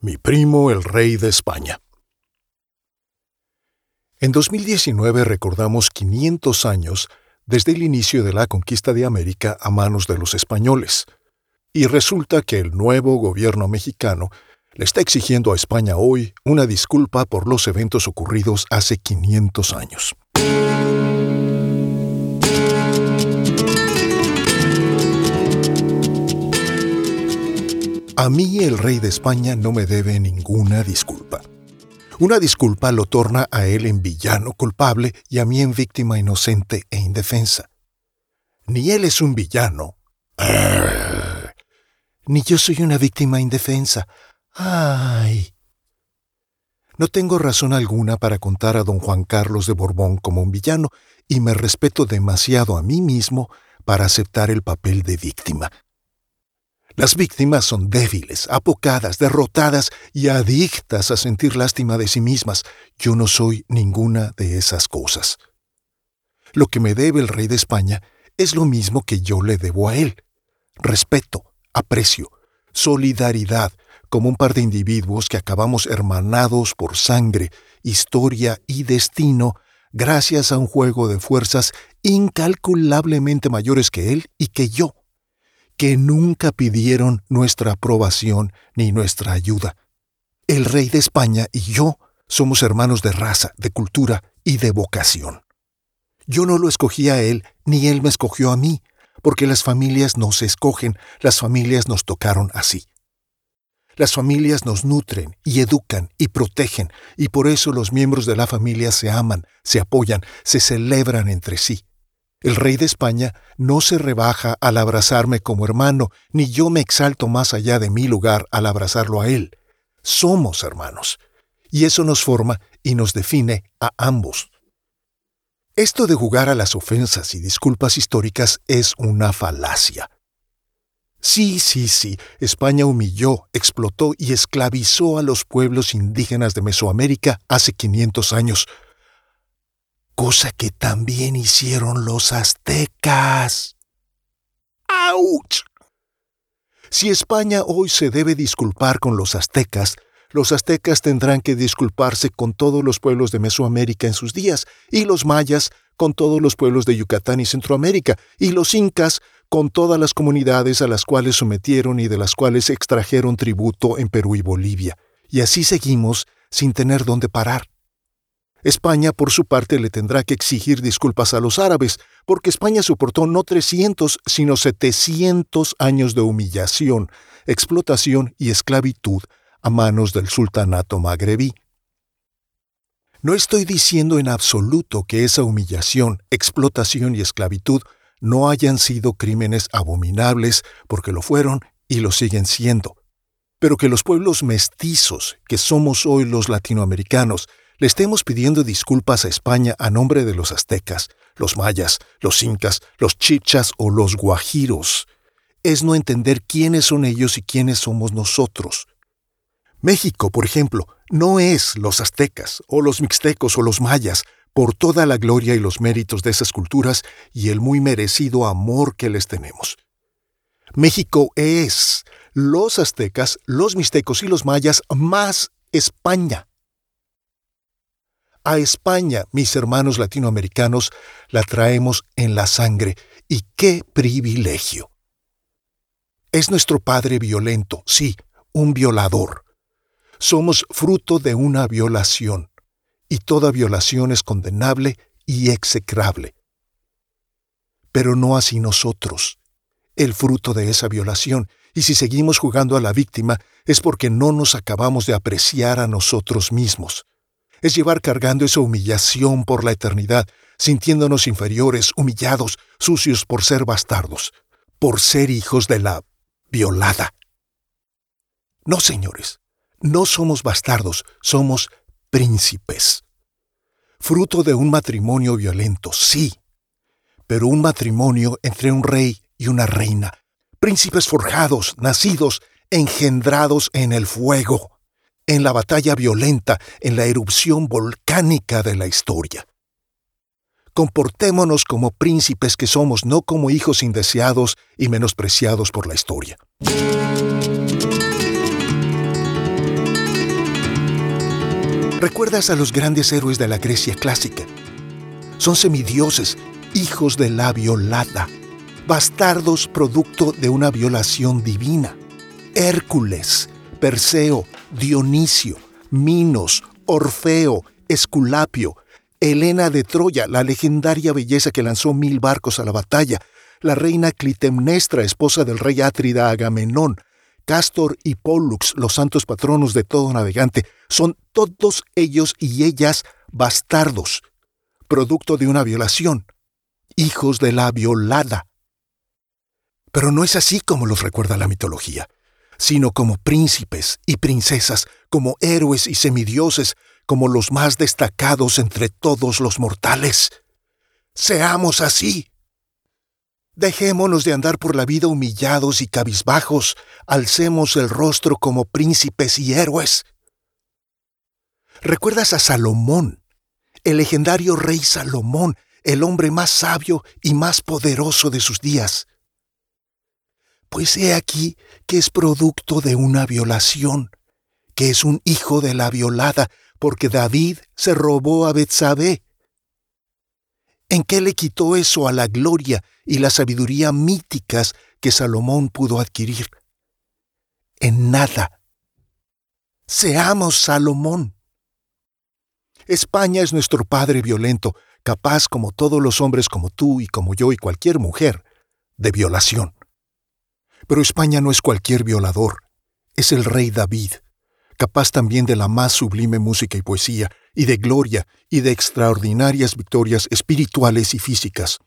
Mi primo el rey de España. En 2019 recordamos 500 años desde el inicio de la conquista de América a manos de los españoles. Y resulta que el nuevo gobierno mexicano le está exigiendo a España hoy una disculpa por los eventos ocurridos hace 500 años. A mí el rey de España no me debe ninguna disculpa. Una disculpa lo torna a él en villano culpable y a mí en víctima inocente e indefensa. Ni él es un villano. Ni yo soy una víctima indefensa. Ay. No tengo razón alguna para contar a don Juan Carlos de Borbón como un villano y me respeto demasiado a mí mismo para aceptar el papel de víctima. Las víctimas son débiles, apocadas, derrotadas y adictas a sentir lástima de sí mismas. Yo no soy ninguna de esas cosas. Lo que me debe el rey de España es lo mismo que yo le debo a él. Respeto, aprecio, solidaridad, como un par de individuos que acabamos hermanados por sangre, historia y destino, gracias a un juego de fuerzas incalculablemente mayores que él y que yo que nunca pidieron nuestra aprobación ni nuestra ayuda. El rey de España y yo somos hermanos de raza, de cultura y de vocación. Yo no lo escogí a él, ni él me escogió a mí, porque las familias no se escogen, las familias nos tocaron así. Las familias nos nutren y educan y protegen, y por eso los miembros de la familia se aman, se apoyan, se celebran entre sí. El rey de España no se rebaja al abrazarme como hermano, ni yo me exalto más allá de mi lugar al abrazarlo a él. Somos hermanos. Y eso nos forma y nos define a ambos. Esto de jugar a las ofensas y disculpas históricas es una falacia. Sí, sí, sí, España humilló, explotó y esclavizó a los pueblos indígenas de Mesoamérica hace 500 años, cosa que también hicieron los aztecas. ¡Auch! Si España hoy se debe disculpar con los aztecas, los aztecas tendrán que disculparse con todos los pueblos de Mesoamérica en sus días, y los mayas con todos los pueblos de Yucatán y Centroamérica, y los incas con todas las comunidades a las cuales sometieron y de las cuales extrajeron tributo en Perú y Bolivia. Y así seguimos sin tener dónde parar. España, por su parte, le tendrá que exigir disculpas a los árabes, porque España soportó no 300, sino 700 años de humillación, explotación y esclavitud a manos del sultanato magrebí. No estoy diciendo en absoluto que esa humillación, explotación y esclavitud no hayan sido crímenes abominables, porque lo fueron y lo siguen siendo, pero que los pueblos mestizos, que somos hoy los latinoamericanos, le estemos pidiendo disculpas a España a nombre de los aztecas, los mayas, los incas, los chichas o los guajiros. Es no entender quiénes son ellos y quiénes somos nosotros. México, por ejemplo, no es los aztecas o los mixtecos o los mayas, por toda la gloria y los méritos de esas culturas y el muy merecido amor que les tenemos. México es los aztecas, los mixtecos y los mayas más España. A España, mis hermanos latinoamericanos, la traemos en la sangre, y qué privilegio. Es nuestro padre violento, sí, un violador. Somos fruto de una violación, y toda violación es condenable y execrable. Pero no así nosotros, el fruto de esa violación, y si seguimos jugando a la víctima es porque no nos acabamos de apreciar a nosotros mismos es llevar cargando esa humillación por la eternidad, sintiéndonos inferiores, humillados, sucios por ser bastardos, por ser hijos de la violada. No, señores, no somos bastardos, somos príncipes. Fruto de un matrimonio violento, sí, pero un matrimonio entre un rey y una reina, príncipes forjados, nacidos, engendrados en el fuego en la batalla violenta, en la erupción volcánica de la historia. Comportémonos como príncipes que somos, no como hijos indeseados y menospreciados por la historia. ¿Recuerdas a los grandes héroes de la Grecia clásica? Son semidioses, hijos de la violada, bastardos producto de una violación divina. Hércules, Perseo, Dionisio, Minos, Orfeo, Esculapio, Helena de Troya, la legendaria belleza que lanzó mil barcos a la batalla, la reina Clitemnestra, esposa del rey Átrida Agamenón, Castor y Pollux, los santos patronos de todo navegante, son todos ellos y ellas bastardos, producto de una violación, hijos de la violada. Pero no es así como los recuerda la mitología, sino como príncipes y princesas, como héroes y semidioses, como los más destacados entre todos los mortales. Seamos así. Dejémonos de andar por la vida humillados y cabizbajos, alcemos el rostro como príncipes y héroes. ¿Recuerdas a Salomón, el legendario rey Salomón, el hombre más sabio y más poderoso de sus días? Pues he aquí que es producto de una violación, que es un hijo de la violada, porque David se robó a Betsabé. ¿En qué le quitó eso a la gloria y la sabiduría míticas que Salomón pudo adquirir? En nada. Seamos Salomón. España es nuestro padre violento, capaz como todos los hombres como tú y como yo y cualquier mujer, de violación. Pero España no es cualquier violador, es el rey David, capaz también de la más sublime música y poesía, y de gloria, y de extraordinarias victorias espirituales y físicas.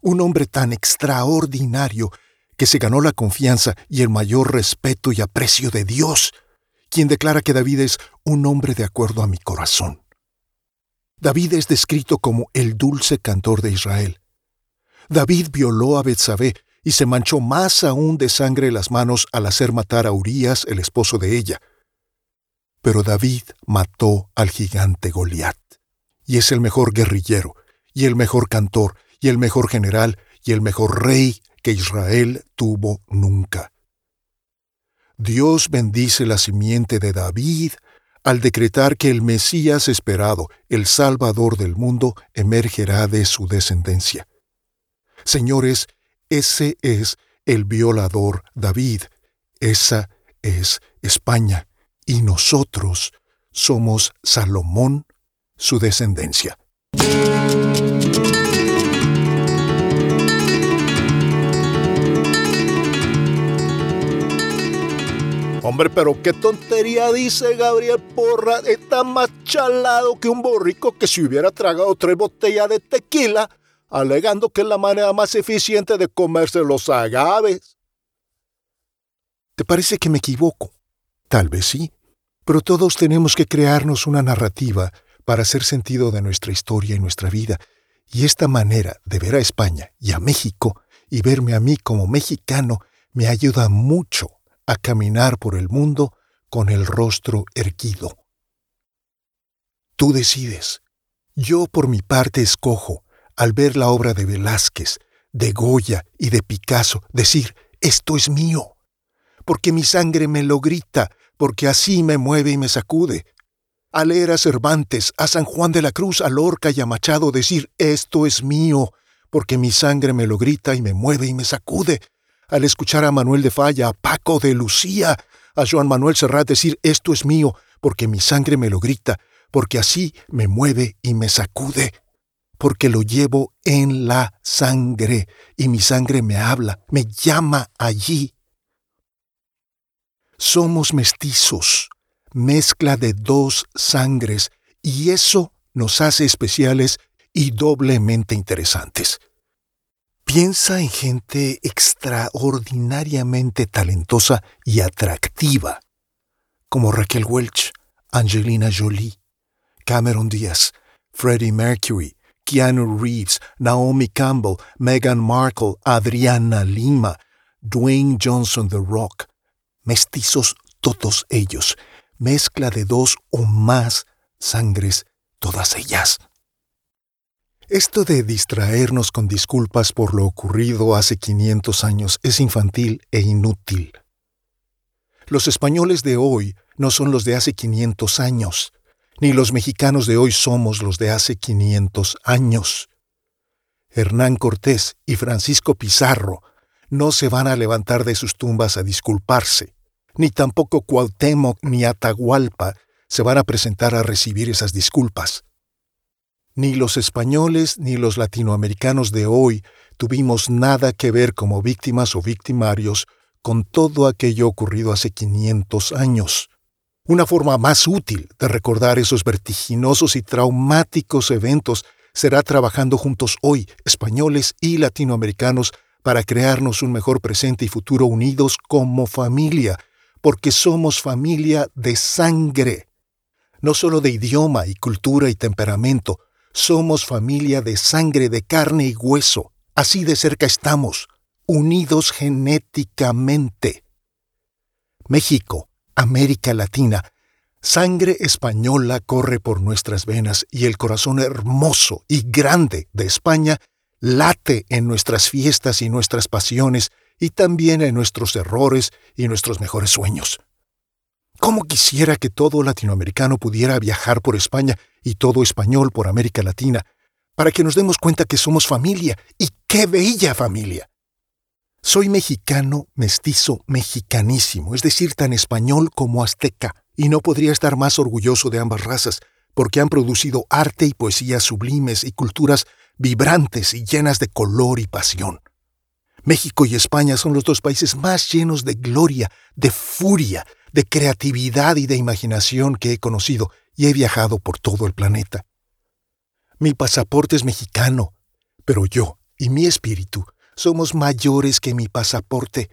Un hombre tan extraordinario que se ganó la confianza y el mayor respeto y aprecio de Dios, quien declara que David es un hombre de acuerdo a mi corazón. David es descrito como el dulce cantor de Israel. David violó a Betsabé y se manchó más aún de sangre las manos al hacer matar a Urías, el esposo de ella, pero David mató al gigante Goliat, y es el mejor guerrillero, y el mejor cantor, y el mejor general, y el mejor rey que Israel tuvo nunca. Dios bendice la simiente de David al decretar que el Mesías esperado, el Salvador del mundo, emergerá de su descendencia. Señores, ese es el violador David, esa es España y nosotros somos Salomón, su descendencia. Hombre, pero qué tontería dice Gabriel Porra. Está más chalado que un borrico que si hubiera tragado tres botellas de tequila, alegando que es la manera más eficiente de comerse los agaves. ¿Te parece que me equivoco? Tal vez sí. Pero todos tenemos que crearnos una narrativa para hacer sentido de nuestra historia y nuestra vida, y esta manera de ver a España y a México y verme a mí como mexicano me ayuda mucho a caminar por el mundo con el rostro erguido. Tú decides. Yo por mi parte escojo, al ver la obra de Velázquez, de Goya y de Picasso, decir, esto es mío, porque mi sangre me lo grita, porque así me mueve y me sacude. Al leer a Cervantes, a San Juan de la Cruz, a Lorca y a Machado decir, esto es mío, porque mi sangre me lo grita y me mueve y me sacude. Al escuchar a Manuel de Falla, a Paco de Lucía, a Joan Manuel Serrat decir, esto es mío, porque mi sangre me lo grita, porque así me mueve y me sacude, porque lo llevo en la sangre, y mi sangre me habla, me llama allí somos mestizos, mezcla de dos sangres, y eso nos hace especiales y doblemente interesantes. Piensa en gente extraordinariamente talentosa y atractiva, como Raquel Welch, Angelina Jolie, Cameron Diaz, Freddie Mercury, Keanu Reeves, Naomi Campbell, Meghan Markle, Adriana Lima, Dwayne Johnson The Rock, mestizos todos ellos, mezcla de dos o más sangres todas ellas. Esto de distraernos con disculpas por lo ocurrido hace 500 años es infantil e inútil. Los españoles de hoy no son los de hace 500 años, ni los mexicanos de hoy somos los de hace 500 años. Hernán Cortés y Francisco Pizarro no se van a levantar de sus tumbas a disculparse, ni tampoco Cuauhtémoc ni Atahualpa se van a presentar a recibir esas disculpas. Ni los españoles ni los latinoamericanos de hoy tuvimos nada que ver como víctimas o victimarios con todo aquello ocurrido hace 500 años. Una forma más útil de recordar esos vertiginosos y traumáticos eventos será trabajando juntos hoy, españoles y latinoamericanos, para crearnos un mejor presente y futuro unidos como familia, porque somos familia de sangre, no solo de idioma y cultura y temperamento, somos familia de sangre, de carne y hueso. Así de cerca estamos, unidos genéticamente. México, América Latina, sangre española corre por nuestras venas y el corazón hermoso y grande de España late en nuestras fiestas y nuestras pasiones y también en nuestros errores y nuestros mejores sueños. ¿Cómo quisiera que todo latinoamericano pudiera viajar por España y todo español por América Latina, para que nos demos cuenta que somos familia, y qué bella familia? Soy mexicano, mestizo, mexicanísimo, es decir, tan español como azteca, y no podría estar más orgulloso de ambas razas, porque han producido arte y poesía sublimes y culturas vibrantes y llenas de color y pasión. México y España son los dos países más llenos de gloria, de furia, de creatividad y de imaginación que he conocido y he viajado por todo el planeta. Mi pasaporte es mexicano, pero yo y mi espíritu somos mayores que mi pasaporte.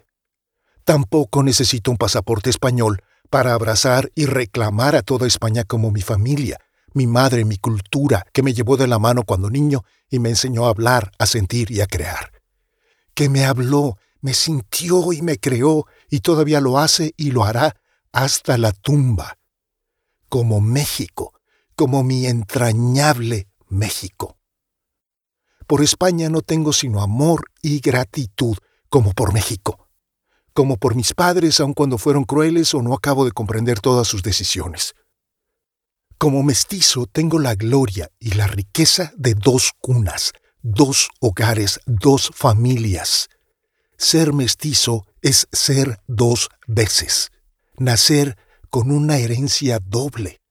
Tampoco necesito un pasaporte español para abrazar y reclamar a toda España como mi familia, mi madre, mi cultura, que me llevó de la mano cuando niño y me enseñó a hablar, a sentir y a crear. Que me habló, me sintió y me creó, y todavía lo hace y lo hará hasta la tumba, como México, como mi entrañable México. Por España no tengo sino amor y gratitud, como por México, como por mis padres aun cuando fueron crueles o no acabo de comprender todas sus decisiones. Como mestizo tengo la gloria y la riqueza de dos cunas, dos hogares, dos familias. Ser mestizo es ser dos veces nacer con una herencia doble.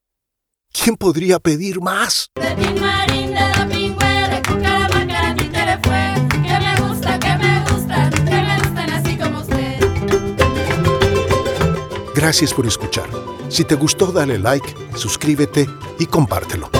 ¿Quién podría pedir más? Gracias por escuchar. Si te gustó, dale like, suscríbete y compártelo.